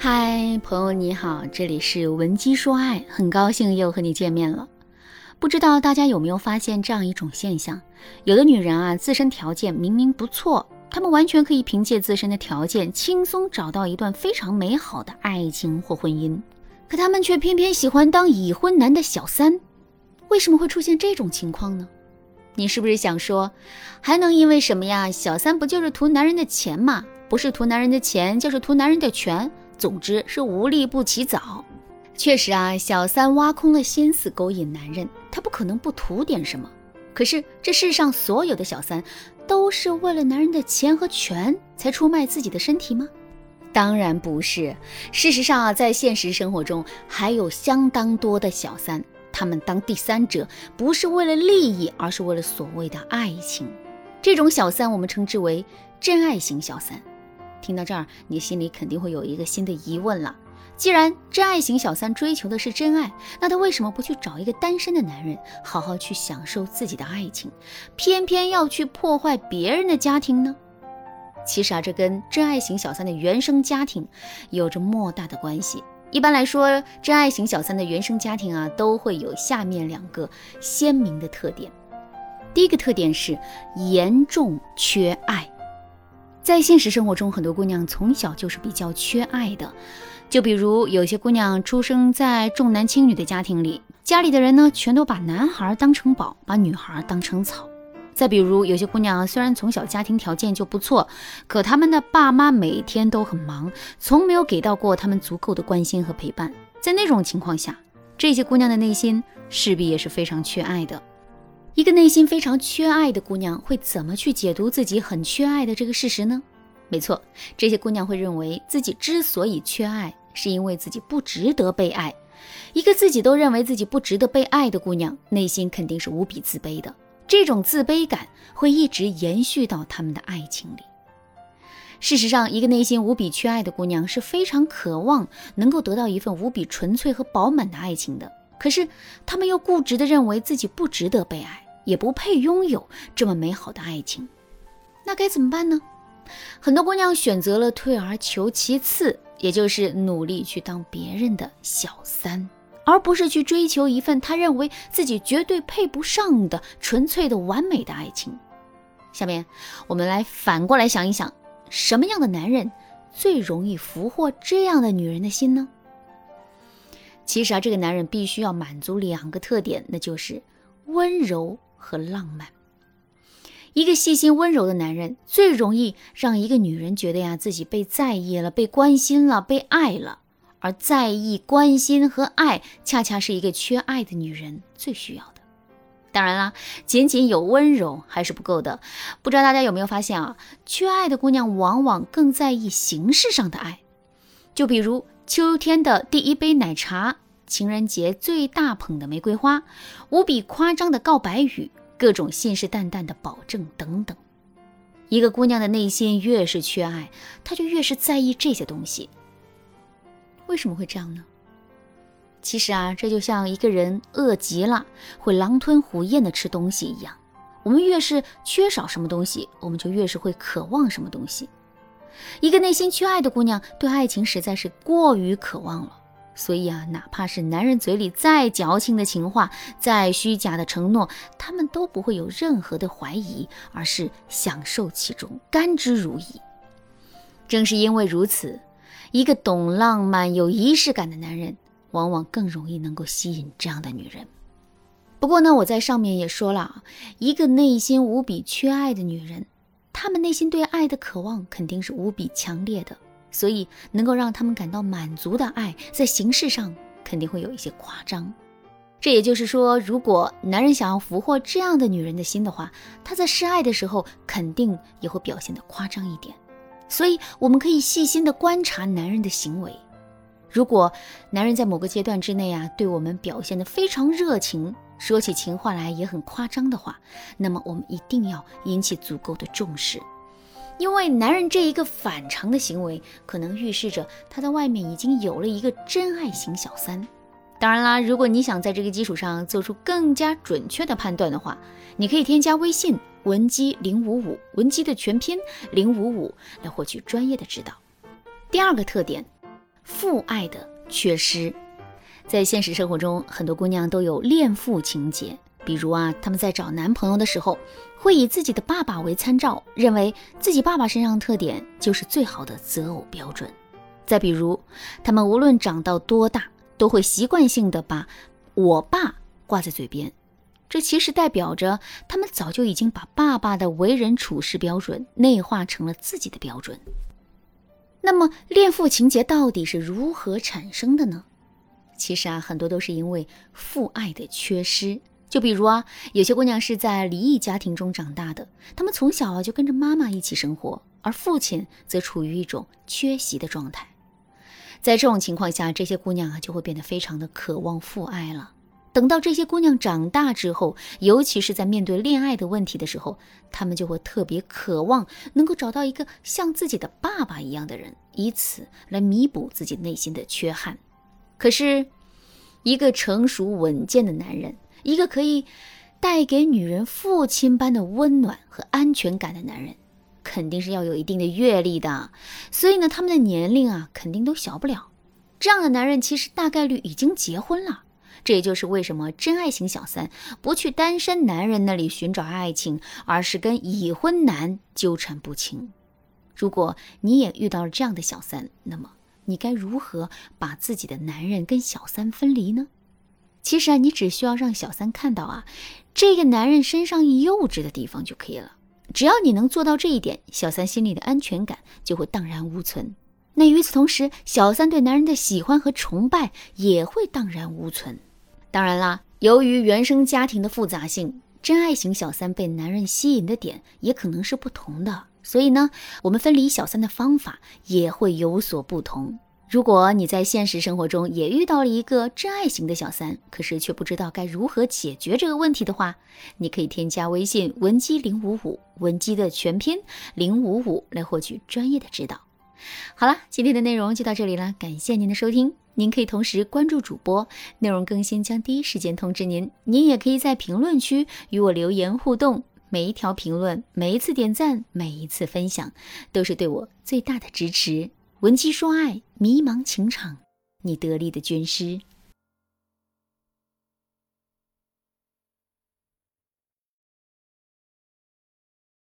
嗨，朋友你好，这里是文姬说爱，很高兴又和你见面了。不知道大家有没有发现这样一种现象？有的女人啊，自身条件明明不错，她们完全可以凭借自身的条件轻松找到一段非常美好的爱情或婚姻，可她们却偏偏喜欢当已婚男的小三。为什么会出现这种情况呢？你是不是想说，还能因为什么呀？小三不就是图男人的钱吗？不是图男人的钱，就是图男人的权。总之是无利不起早。确实啊，小三挖空了心思勾引男人，他不可能不图点什么。可是这世上所有的小三，都是为了男人的钱和权才出卖自己的身体吗？当然不是。事实上啊，在现实生活中，还有相当多的小三，他们当第三者不是为了利益，而是为了所谓的爱情。这种小三，我们称之为真爱型小三。听到这儿，你心里肯定会有一个新的疑问了。既然真爱型小三追求的是真爱，那他为什么不去找一个单身的男人，好好去享受自己的爱情，偏偏要去破坏别人的家庭呢？其实啊，这跟真爱型小三的原生家庭有着莫大的关系。一般来说，真爱型小三的原生家庭啊，都会有下面两个鲜明的特点。第一个特点是严重缺爱。在现实生活中，很多姑娘从小就是比较缺爱的。就比如有些姑娘出生在重男轻女的家庭里，家里的人呢全都把男孩当成宝，把女孩当成草。再比如有些姑娘虽然从小家庭条件就不错，可他们的爸妈每天都很忙，从没有给到过他们足够的关心和陪伴。在那种情况下，这些姑娘的内心势必也是非常缺爱的。一个内心非常缺爱的姑娘会怎么去解读自己很缺爱的这个事实呢？没错，这些姑娘会认为自己之所以缺爱，是因为自己不值得被爱。一个自己都认为自己不值得被爱的姑娘，内心肯定是无比自卑的。这种自卑感会一直延续到他们的爱情里。事实上，一个内心无比缺爱的姑娘是非常渴望能够得到一份无比纯粹和饱满的爱情的。可是，她们又固执地认为自己不值得被爱。也不配拥有这么美好的爱情，那该怎么办呢？很多姑娘选择了退而求其次，也就是努力去当别人的小三，而不是去追求一份她认为自己绝对配不上的纯粹的完美的爱情。下面我们来反过来想一想，什么样的男人最容易俘获这样的女人的心呢？其实啊，这个男人必须要满足两个特点，那就是温柔。和浪漫，一个细心温柔的男人最容易让一个女人觉得呀自己被在意了、被关心了、被爱了。而在意、关心和爱，恰恰是一个缺爱的女人最需要的。当然啦，仅仅有温柔还是不够的。不知道大家有没有发现啊？缺爱的姑娘往往更在意形式上的爱，就比如秋天的第一杯奶茶。情人节最大捧的玫瑰花，无比夸张的告白语，各种信誓旦旦的保证等等。一个姑娘的内心越是缺爱，她就越是在意这些东西。为什么会这样呢？其实啊，这就像一个人饿极了会狼吞虎咽的吃东西一样。我们越是缺少什么东西，我们就越是会渴望什么东西。一个内心缺爱的姑娘，对爱情实在是过于渴望了。所以啊，哪怕是男人嘴里再矫情的情话，再虚假的承诺，他们都不会有任何的怀疑，而是享受其中，甘之如饴。正是因为如此，一个懂浪漫、有仪式感的男人，往往更容易能够吸引这样的女人。不过呢，我在上面也说了，一个内心无比缺爱的女人，她们内心对爱的渴望肯定是无比强烈的。所以，能够让他们感到满足的爱，在形式上肯定会有一些夸张。这也就是说，如果男人想要俘获这样的女人的心的话，他在示爱的时候肯定也会表现得夸张一点。所以，我们可以细心的观察男人的行为。如果男人在某个阶段之内啊，对我们表现得非常热情，说起情话来也很夸张的话，那么我们一定要引起足够的重视。因为男人这一个反常的行为，可能预示着他在外面已经有了一个真爱型小三。当然啦，如果你想在这个基础上做出更加准确的判断的话，你可以添加微信文姬零五五，文姬的全拼零五五，来获取专业的指导。第二个特点，父爱的缺失。在现实生活中，很多姑娘都有恋父情节，比如啊，她们在找男朋友的时候，会以自己的爸爸为参照，认为自己爸爸身上的特点就是最好的择偶标准。再比如，他们无论长到多大，都会习惯性的把“我爸”挂在嘴边。这其实代表着他们早就已经把爸爸的为人处事标准内化成了自己的标准。那么，恋父情节到底是如何产生的呢？其实啊，很多都是因为父爱的缺失。就比如啊，有些姑娘是在离异家庭中长大的，她们从小啊就跟着妈妈一起生活，而父亲则处于一种缺席的状态。在这种情况下，这些姑娘啊就会变得非常的渴望父爱了。等到这些姑娘长大之后，尤其是在面对恋爱的问题的时候，她们就会特别渴望能够找到一个像自己的爸爸一样的人，以此来弥补自己内心的缺憾。可是，一个成熟稳健的男人，一个可以带给女人父亲般的温暖和安全感的男人，肯定是要有一定的阅历的。所以呢，他们的年龄啊，肯定都小不了。这样的男人其实大概率已经结婚了。这也就是为什么真爱型小三不去单身男人那里寻找爱情，而是跟已婚男纠缠不清。如果你也遇到了这样的小三，那么你该如何把自己的男人跟小三分离呢？其实啊，你只需要让小三看到啊，这个男人身上幼稚的地方就可以了。只要你能做到这一点，小三心里的安全感就会荡然无存。那与此同时，小三对男人的喜欢和崇拜也会荡然无存。当然啦，由于原生家庭的复杂性，真爱型小三被男人吸引的点也可能是不同的，所以呢，我们分离小三的方法也会有所不同。如果你在现实生活中也遇到了一个真爱型的小三，可是却不知道该如何解决这个问题的话，你可以添加微信文姬零五五，文姬的全拼零五五来获取专业的指导。好了，今天的内容就到这里了，感谢您的收听。您可以同时关注主播，内容更新将第一时间通知您。您也可以在评论区与我留言互动，每一条评论、每一次点赞、每一次分享，都是对我最大的支持。闻鸡说爱，迷茫情场，你得力的军师。